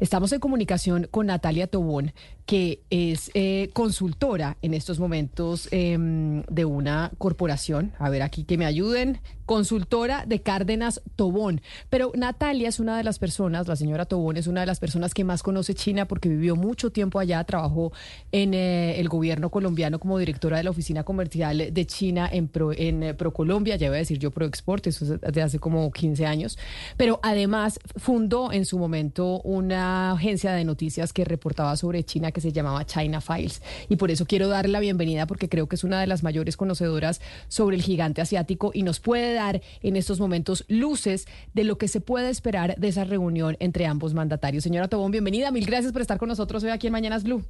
Estamos en comunicación con Natalia Tobón, que es eh, consultora en estos momentos em, de una corporación. A ver, aquí que me ayuden. Consultora de Cárdenas Tobón. Pero Natalia es una de las personas, la señora Tobón es una de las personas que más conoce China porque vivió mucho tiempo allá, trabajó en eh, el gobierno colombiano como directora de la oficina comercial de China en, Pro, en eh, ProColombia, ya voy a decir yo ProExport, eso es de hace como 15 años. Pero además fundó en su momento una agencia de noticias que reportaba sobre China que se llamaba China Files. Y por eso quiero darle la bienvenida porque creo que es una de las mayores conocedoras sobre el gigante asiático y nos puede dar en estos momentos luces de lo que se puede esperar de esa reunión entre ambos mandatarios. Señora Tobón, bienvenida. Mil gracias por estar con nosotros hoy aquí en Mañanas Blue.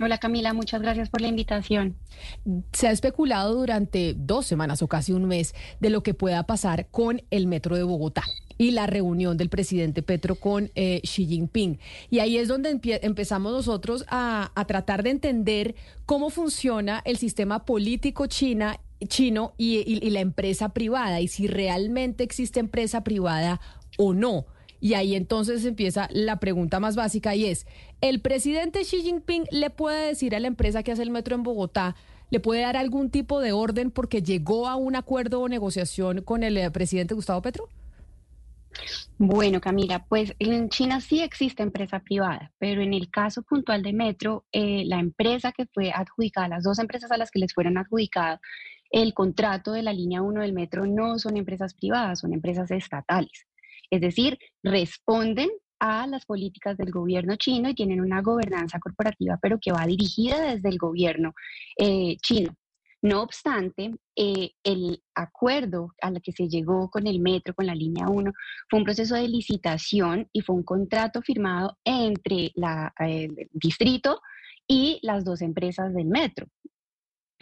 Hola Camila, muchas gracias por la invitación. Se ha especulado durante dos semanas o casi un mes de lo que pueda pasar con el metro de Bogotá y la reunión del presidente Petro con eh, Xi Jinping. Y ahí es donde empezamos nosotros a, tratar de entender cómo funciona el sistema político china, chino y la empresa privada y si realmente existe empresa privada o no. Y ahí entonces empieza la pregunta más básica y es, ¿el presidente Xi Jinping le puede decir a la empresa que hace el metro en Bogotá, le puede dar algún tipo de orden porque llegó a un acuerdo o negociación con el eh, presidente Gustavo Petro? Bueno, Camila, pues en China sí existe empresa privada, pero en el caso puntual de Metro, eh, la empresa que fue adjudicada, las dos empresas a las que les fueron adjudicadas el contrato de la línea 1 del metro no son empresas privadas, son empresas estatales. Es decir, responden a las políticas del gobierno chino y tienen una gobernanza corporativa, pero que va dirigida desde el gobierno eh, chino. No obstante, eh, el acuerdo al que se llegó con el metro, con la línea 1, fue un proceso de licitación y fue un contrato firmado entre el distrito y las dos empresas del metro,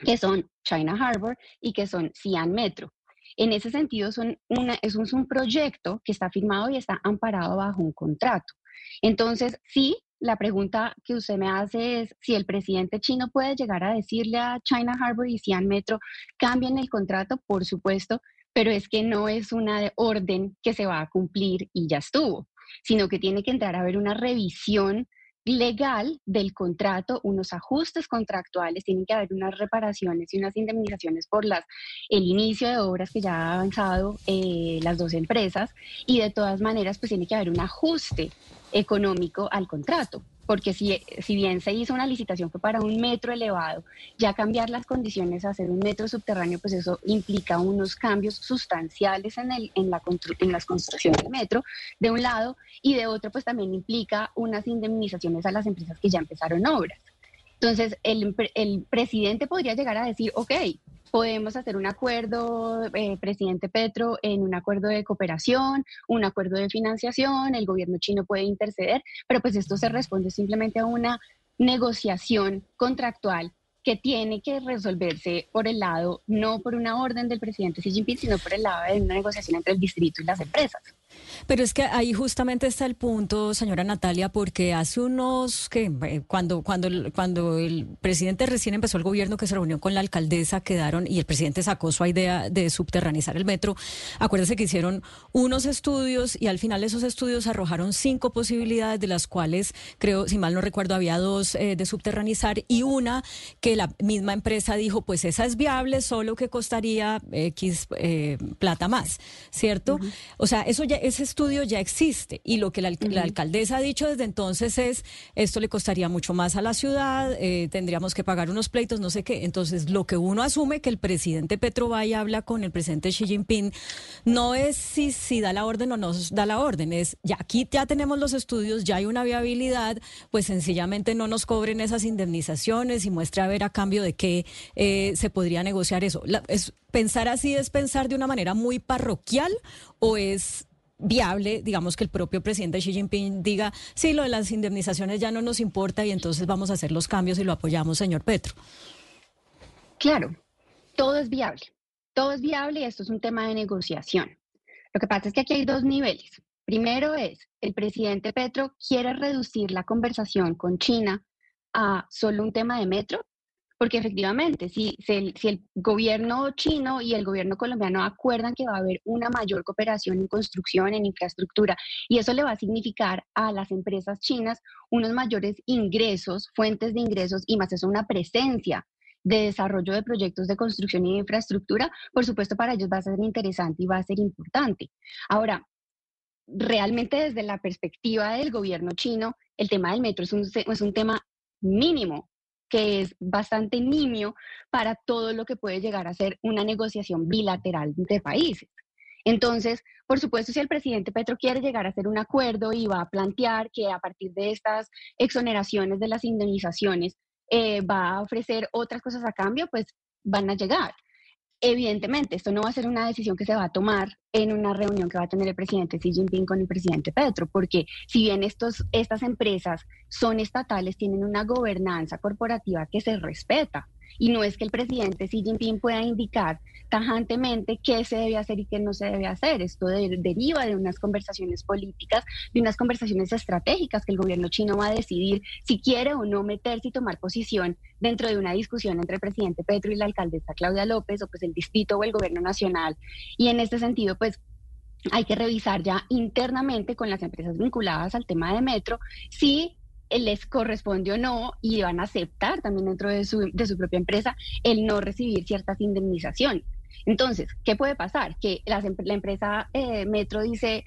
que son China Harbor y que son Xi'an Metro. En ese sentido, son es un proyecto que está firmado y está amparado bajo un contrato. Entonces, sí, la pregunta que usted me hace es si el presidente chino puede llegar a decirle a China Harbor y Xi'an Metro, cambien el contrato, por supuesto, pero es que no es una orden que se va a cumplir y ya estuvo, sino que tiene que entrar a ver una revisión legal del contrato, unos ajustes contractuales, tienen que haber unas reparaciones y unas indemnizaciones por las, el inicio de obras que ya ha avanzado eh, las dos empresas y de todas maneras pues tiene que haber un ajuste económico al contrato porque si, si bien se hizo una licitación fue para un metro elevado, ya cambiar las condiciones a hacer un metro subterráneo, pues eso implica unos cambios sustanciales en, el, en, la, en las construcciones del metro, de un lado, y de otro, pues también implica unas indemnizaciones a las empresas que ya empezaron obras. Entonces, el, el presidente podría llegar a decir, ok, podemos hacer un acuerdo, eh, presidente Petro, en un acuerdo de cooperación, un acuerdo de financiación, el gobierno chino puede interceder, pero pues esto se responde simplemente a una negociación contractual que tiene que resolverse por el lado, no por una orden del presidente Xi Jinping, sino por el lado de una negociación entre el distrito y las empresas. Pero es que ahí justamente está el punto, señora Natalia, porque hace unos que eh, cuando cuando cuando el presidente recién empezó el gobierno que se reunió con la alcaldesa quedaron y el presidente sacó su idea de subterranizar el metro. Acuérdese que hicieron unos estudios y al final esos estudios arrojaron cinco posibilidades de las cuales creo, si mal no recuerdo, había dos eh, de subterranizar y una que la misma empresa dijo, pues esa es viable, solo que costaría X eh, plata más, ¿cierto? O sea, eso ya ese estudio ya existe y lo que la, alcaldesa ha dicho desde entonces es, esto le costaría mucho más a la ciudad, eh, tendríamos que pagar unos pleitos, no sé qué. Entonces, lo que uno asume que el presidente Petro va y habla con el presidente Xi Jinping no es si, si da la orden o no da la orden, es ya aquí ya tenemos los estudios, ya hay una viabilidad, pues sencillamente no nos cobren esas indemnizaciones y muestre a ver a cambio de qué eh, se podría negociar eso. es, ¿Pensar así es pensar de una manera muy parroquial o es viable, digamos, que el propio presidente Xi Jinping diga, sí, lo de las indemnizaciones ya no nos importa y entonces vamos a hacer los cambios y lo apoyamos, señor Petro. Claro, todo es viable, todo es viable y esto es un tema de negociación. Lo que pasa es que aquí hay dos niveles. Primero es, el presidente Petro quiere reducir la conversación con China a solo un tema de metro, porque efectivamente, si, el, gobierno chino y el gobierno colombiano acuerdan que va a haber una mayor cooperación en construcción, en infraestructura, y eso le va a significar a las empresas chinas unos mayores ingresos, fuentes de ingresos y más eso una presencia de desarrollo de proyectos de construcción y de infraestructura, por supuesto para ellos va a ser interesante y va a ser importante. Ahora, realmente desde la perspectiva del gobierno chino, el tema del metro es un, es un tema mínimo que es bastante nimio para todo lo que puede llegar a ser una negociación bilateral de países. Entonces, por supuesto, si el presidente Petro quiere llegar a hacer un acuerdo y va a plantear que a partir de estas exoneraciones de las indemnizaciones eh, va a ofrecer otras cosas a cambio, pues van a llegar. Evidentemente, esto no va a ser una decisión que se va a tomar en una reunión que va a tener el presidente Xi Jinping con el presidente Petro, porque si bien estos, estas empresas son estatales, tienen una gobernanza corporativa que se respeta. Y no es que el presidente Xi Jinping pueda indicar tajantemente qué se debe hacer y qué no se debe hacer. Esto deriva de unas conversaciones políticas, de unas conversaciones estratégicas que el gobierno chino va a decidir si quiere o no meterse y tomar posición dentro de una discusión entre el presidente Petro y la alcaldesa Claudia López o pues el distrito o el gobierno nacional. Y en este sentido, pues hay que revisar ya internamente con las empresas vinculadas al tema de metro si les corresponde o no y van a aceptar también dentro de su, de su propia empresa el no recibir ciertas indemnizaciones. Entonces, ¿qué puede pasar? Que la, empresa eh, Metro dice,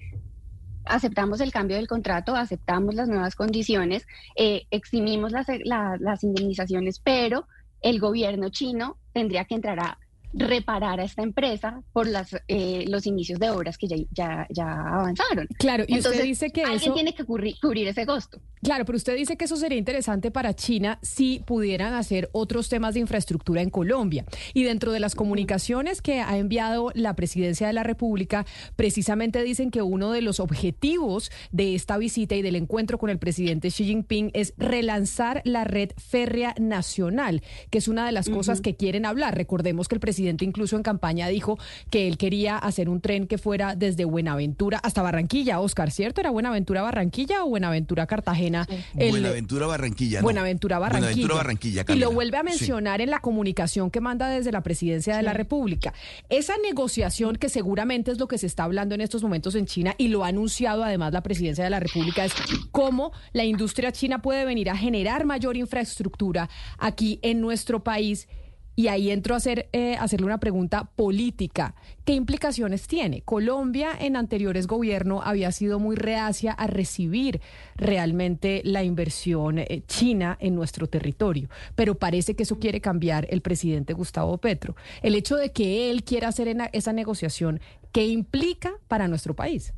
aceptamos el cambio del contrato, aceptamos las nuevas condiciones, eh, eximimos las, las indemnizaciones, pero el gobierno chino tendría que entrar a reparar a esta empresa por las, eh, los inicios de obras que ya, ya, avanzaron. Claro, y usted dice que alguien tiene que cubrir, cubrir, ese costo. Claro, pero usted dice que eso sería interesante para China si pudieran hacer otros temas de infraestructura en Colombia. Y dentro de las comunicaciones que ha enviado la presidencia de la República, precisamente dicen que uno de los objetivos de esta visita y del encuentro con el presidente Xi Jinping es relanzar la red férrea nacional, que es una de las cosas que quieren hablar. Recordemos que el presidente presidente incluso en campaña dijo que él quería hacer un tren que fuera desde Buenaventura hasta Barranquilla, Oscar, ¿cierto? ¿Era Buenaventura Barranquilla o Buenaventura Cartagena? Buenaventura Barranquilla. Buenaventura Barranquilla. Buenaventura Barranquilla. Y lo vuelve a mencionar en la comunicación que manda desde la presidencia de la República. Esa negociación que seguramente es lo que se está hablando en estos momentos en China y lo ha anunciado además la presidencia de la República es cómo la industria china puede venir a generar mayor infraestructura aquí en nuestro país y ahí entro a hacer, eh, hacerle una pregunta política. ¿Qué implicaciones tiene? Colombia en anteriores gobiernos había sido muy reacia a recibir realmente la inversión eh, china en nuestro territorio, pero parece que eso quiere cambiar el presidente Gustavo Petro. El hecho de que él quiera hacer esa negociación, ¿qué implica para nuestro país?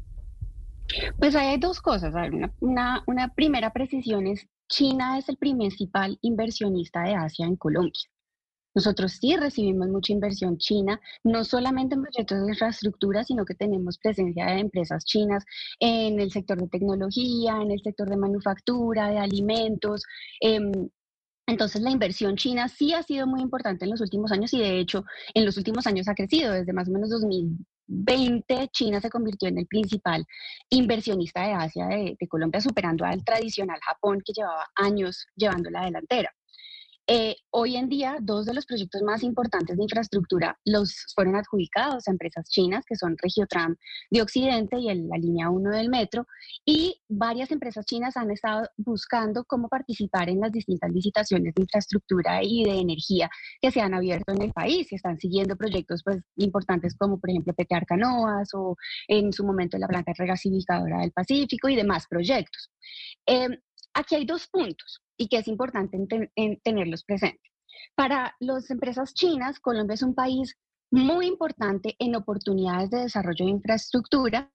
Pues hay dos cosas. Una, una primera precisión es, China es el principal inversionista de Asia en Colombia. Nosotros sí recibimos mucha inversión china, no solamente en proyectos de infraestructura, sino que tenemos presencia de empresas chinas en el sector de tecnología, en el sector de manufactura, de alimentos. Em, entonces la inversión china sí ha sido muy importante en los últimos años y de hecho en los últimos años ha crecido. Desde más o menos 2020 China se convirtió en el principal inversionista de Asia de, de Colombia, superando al tradicional Japón que llevaba años llevando la delantera. Eh, hoy en día, dos de los proyectos más importantes de infraestructura los fueron adjudicados a empresas chinas, que son Regiotram de Occidente y la línea 1 del metro, y varias empresas chinas han estado buscando cómo participar en las distintas licitaciones de infraestructura y de energía que se han abierto en el país y están siguiendo proyectos pues, importantes como, por ejemplo, Petear Canoas o en su momento la planta regasificadora del Pacífico y demás proyectos. Eh, aquí hay dos puntos y que es importante tenerlos presentes. Para las empresas chinas, Colombia es un país muy importante en oportunidades de desarrollo de infraestructura,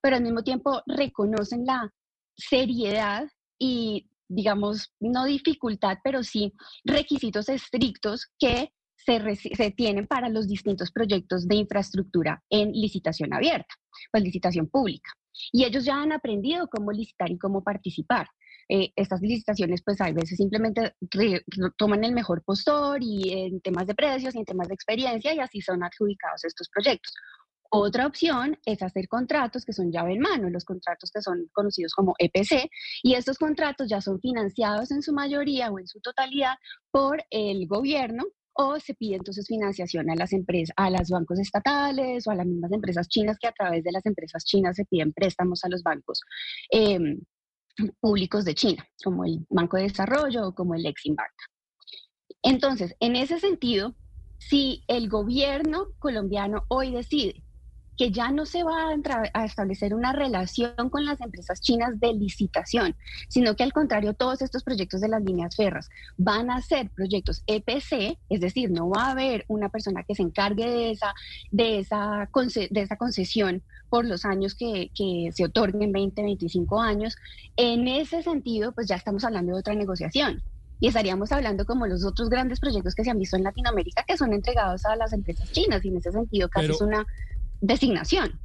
pero al mismo tiempo reconocen la seriedad y, digamos, no dificultad, pero sí requisitos estrictos que se, se, tienen para los distintos proyectos de infraestructura en licitación abierta, pues licitación pública. Y ellos ya han aprendido cómo licitar y cómo participar. Eh, estas licitaciones pues a veces simplemente toman el mejor postor y en temas de precios y en temas de experiencia y así son adjudicados estos proyectos. Otra opción es hacer contratos que son llave en mano, los contratos que son conocidos como EPC, y estos contratos ya son financiados en su mayoría o en su totalidad por el gobierno o se pide entonces financiación a las empresas, a los bancos estatales o a las mismas empresas chinas que a través de las empresas chinas se piden préstamos a los bancos em, públicos de China, como el Banco de Desarrollo o como el Exim Bank. Entonces, en ese sentido, si el gobierno colombiano hoy decide que ya no se va a, establecer una relación con las empresas chinas de licitación, sino que al contrario, todos estos proyectos de las líneas ferras van a ser proyectos EPC, es decir, no va a haber una persona que se encargue de esa, de esa concesión por los años que, que se otorguen, 20, 25 años. En ese sentido, pues ya estamos hablando de otra negociación y estaríamos hablando como los otros grandes proyectos que se han visto en Latinoamérica que son entregados a las empresas chinas y en ese sentido casi es una designación.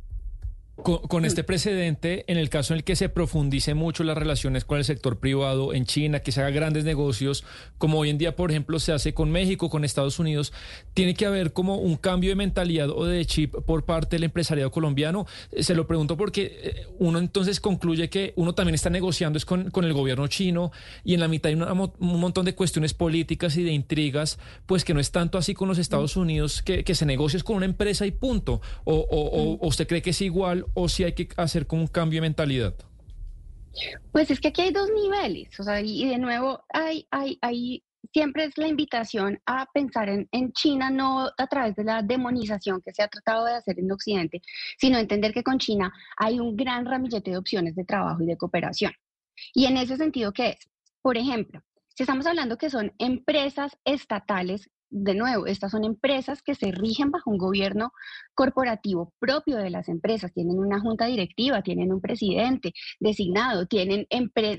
Con, este precedente, en el caso en el que se profundice mucho las relaciones con el sector privado en China, que se haga grandes negocios, como hoy en día, por ejemplo, se hace con México, con Estados Unidos, tiene que haber como un cambio de mentalidad o de chip por parte del empresariado colombiano. Eh, se lo pregunto porque eh, uno entonces concluye que uno también está negociando es con, el gobierno chino y en la mitad hay un montón de cuestiones políticas y de intrigas, pues que no es tanto así con los Estados Unidos, que, se negocia con una empresa y punto. O, o, o usted cree que es igual o si hay que hacer como un cambio de mentalidad? Pues es que aquí hay dos niveles, o sea, y de nuevo hay, hay, hay siempre es la invitación a pensar en, en, China no a través de la demonización que se ha tratado de hacer en Occidente, sino entender que con China hay un gran ramillete de opciones de trabajo y de cooperación. Y en ese sentido, ¿qué es? Por ejemplo, si estamos hablando que son empresas estatales de nuevo, estas son empresas que se rigen bajo un gobierno corporativo propio de las empresas. Tienen una junta directiva, tienen un presidente designado, tienen,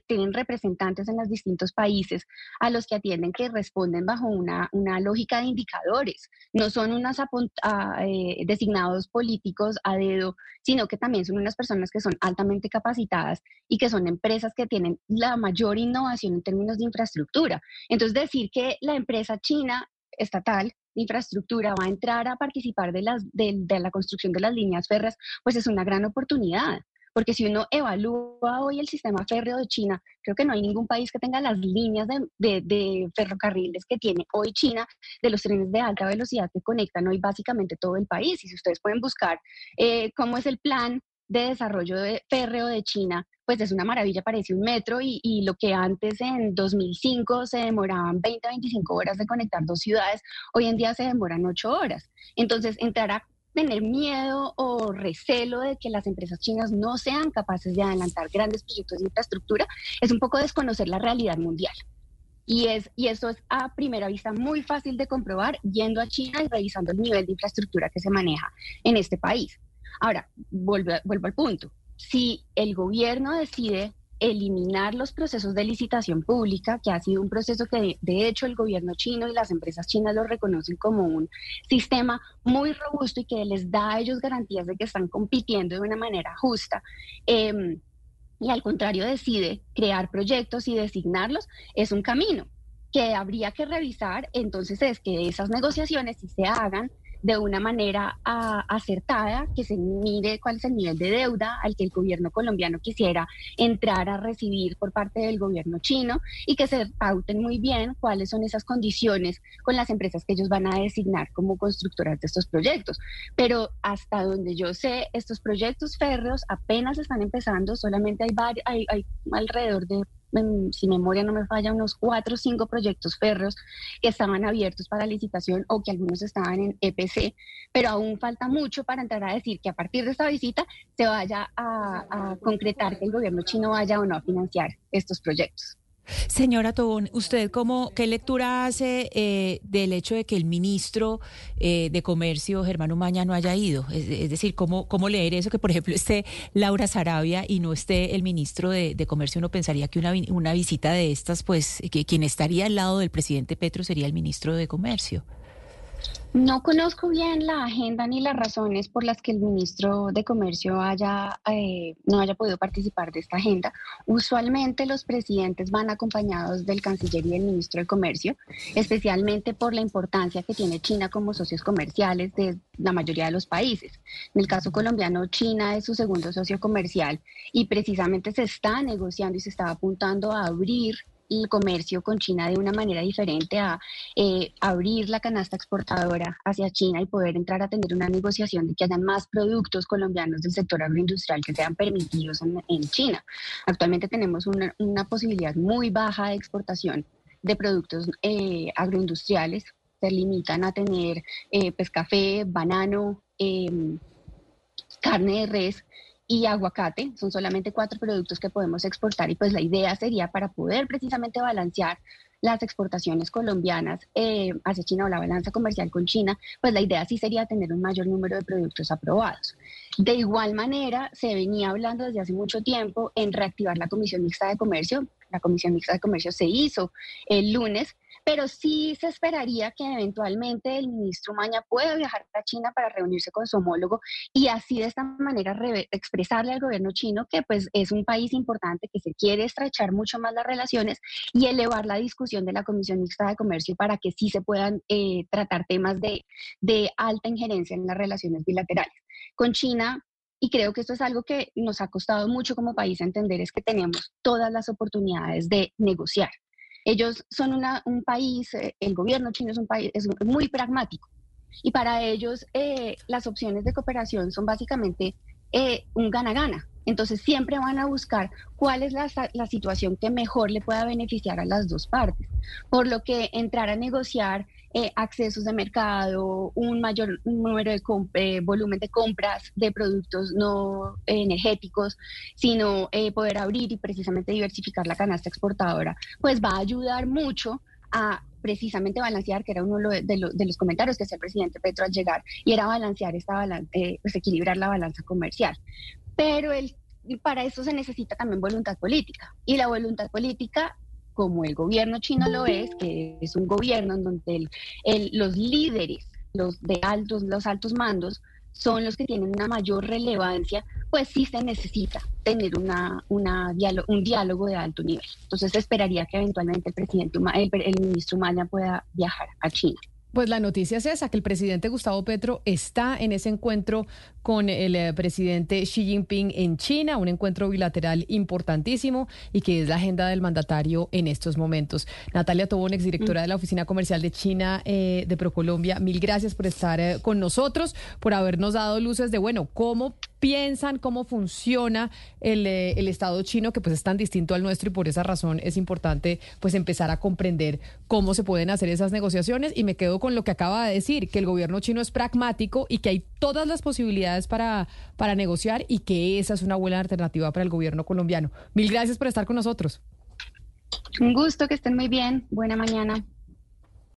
tienen representantes en los distintos países a los que atienden que responden bajo una, lógica de indicadores. No son unos eh, designados políticos a dedo, sino que también son unas personas que son altamente capacitadas y que son empresas que tienen la mayor innovación en términos de infraestructura. Entonces, decir que la empresa china estatal de infraestructura va a entrar a participar de, las, de, la construcción de las líneas férreas, pues es una gran oportunidad. Porque si uno evalúa hoy el sistema férreo de China, creo que no hay ningún país que tenga las líneas de, de, ferrocarriles que tiene hoy China, de los trenes de alta velocidad que conectan hoy básicamente todo el país. Y si ustedes pueden buscar eh, cómo es el plan de desarrollo de férreo de China, pues es una maravilla, parece un metro y, lo que antes en 2005 se demoraban 20 a 25 horas de conectar dos ciudades, hoy en día se demoran 8 horas. Entonces, entrar a tener miedo o recelo de que las empresas chinas no sean capaces de adelantar grandes proyectos de infraestructura es un poco desconocer la realidad mundial. Y, es, y eso es a primera vista muy fácil de comprobar yendo a China y revisando el nivel de infraestructura que se maneja en este país. Ahora, vuelvo, al punto si el gobierno decide eliminar los procesos de licitación pública, que ha sido un proceso que de hecho el gobierno chino y las empresas chinas lo reconocen como un sistema muy robusto y que les da a ellos garantías de que están compitiendo de una manera justa. Em, y al contrario decide crear proyectos y designarlos, es un camino que habría que revisar, entonces es que esas negociaciones si se hagan de una manera acertada, que se mire cuál es el nivel de deuda al que el gobierno colombiano quisiera entrar a recibir por parte del gobierno chino y que se pauten muy bien cuáles son esas condiciones con las empresas que ellos van a designar como constructoras de estos proyectos. Pero hasta donde yo sé, estos proyectos férreos apenas están empezando, solamente hay, hay alrededor de si memoria no me falla, unos cuatro o cinco proyectos férreos que estaban abiertos para licitación o que algunos estaban en EPC, pero aún falta mucho para entrar a decir que a partir de esta visita se vaya a concretar que el gobierno chino vaya o no a financiar estos proyectos. Señora Tobón, ¿usted cómo, qué lectura hace eh, del hecho de que el ministro eh, de Comercio, Germán Umaña, no haya ido? Es, decir, ¿cómo, ¿cómo leer eso? Que, por ejemplo, esté Laura Sarabia y no esté el ministro de, Comercio. Uno pensaría que una, una visita de estas, pues, que quien estaría al lado del presidente Petro sería el ministro de Comercio. No conozco bien la agenda ni las razones por las que el ministro de Comercio haya, eh, no haya podido participar de esta agenda. Usualmente los presidentes van acompañados del canciller y del ministro de Comercio, especialmente por la importancia que tiene China como socios comerciales de la mayoría de los países. En el caso colombiano, China es su segundo socio comercial y precisamente se está negociando y se está apuntando a abrir el comercio con China de una manera diferente a eh, abrir la canasta exportadora hacia China y poder entrar a tener una negociación de que hayan más productos colombianos del sector agroindustrial que sean permitidos en, China. Actualmente tenemos una, posibilidad muy baja de exportación de productos eh, agroindustriales. Se limitan a tener eh, pues, café, banano, em, carne de res y aguacate. Son solamente cuatro productos que podemos exportar y pues la idea sería para poder precisamente balancear las exportaciones colombianas eh, hacia China o la balanza comercial con China, pues la idea sí sería tener un mayor número de productos aprobados. De igual manera, se venía hablando desde hace mucho tiempo en reactivar la Comisión Mixta de Comercio. La Comisión Mixta de Comercio se hizo el lunes pero sí se esperaría que eventualmente el ministro Maña pueda viajar a China para reunirse con su homólogo y así de esta manera expresarle al gobierno chino que pues es un país importante, que se quiere estrechar mucho más las relaciones y elevar la discusión de la Comisión Mixta de Comercio para que sí se puedan eh, tratar temas de, de alta injerencia en las relaciones bilaterales. Con China y creo que esto es algo que nos ha costado mucho como país entender, es que tenemos todas las oportunidades de negociar. Ellos son un país, eh, el gobierno chino es un país es muy pragmático y para ellos eh, las opciones de cooperación son básicamente eh, un gana-gana. Entonces siempre van a buscar cuál es la, la, situación que mejor le pueda beneficiar a las dos partes. Por lo que entrar a negociar eh, accesos de mercado, un mayor número de eh, volumen de compras de productos no energéticos, sino eh, poder abrir y precisamente diversificar la canasta exportadora, pues va a ayudar mucho a precisamente balancear, que era uno de, los comentarios que hacía el presidente Petro al llegar, y era balancear esta balanza, pues equilibrar la balanza comercial. Pero el, para eso se necesita también voluntad política, y la voluntad política como el gobierno chino lo es, que es un gobierno en donde los líderes, los de altos, los altos mandos, son los que tienen una mayor relevancia, pues sí se necesita tener una, una un diálogo de alto nivel. Entonces esperaría que eventualmente el presidente, el, el ministro Maya pueda viajar a China. Pues la noticia es esa, que el presidente Gustavo Petro está en ese encuentro con el eh, presidente Xi Jinping en China, un encuentro bilateral importantísimo y que es la agenda del mandatario en estos momentos. Natalia Tobón, exdirectora de la Oficina Comercial de China eh, de ProColombia, mil gracias por estar eh, con nosotros, por habernos dado luces de, bueno, cómo piensan, cómo funciona el, el, Estado chino, que pues es tan distinto al nuestro y por esa razón es importante pues empezar a comprender cómo se pueden hacer esas negociaciones. Y me quedo con lo que acaba de decir, que el gobierno chino es pragmático y que hay todas las posibilidades para, para negociar y que esa es una buena alternativa para el gobierno colombiano. Mil gracias por estar con nosotros. Un gusto, que estén muy bien. Buena mañana.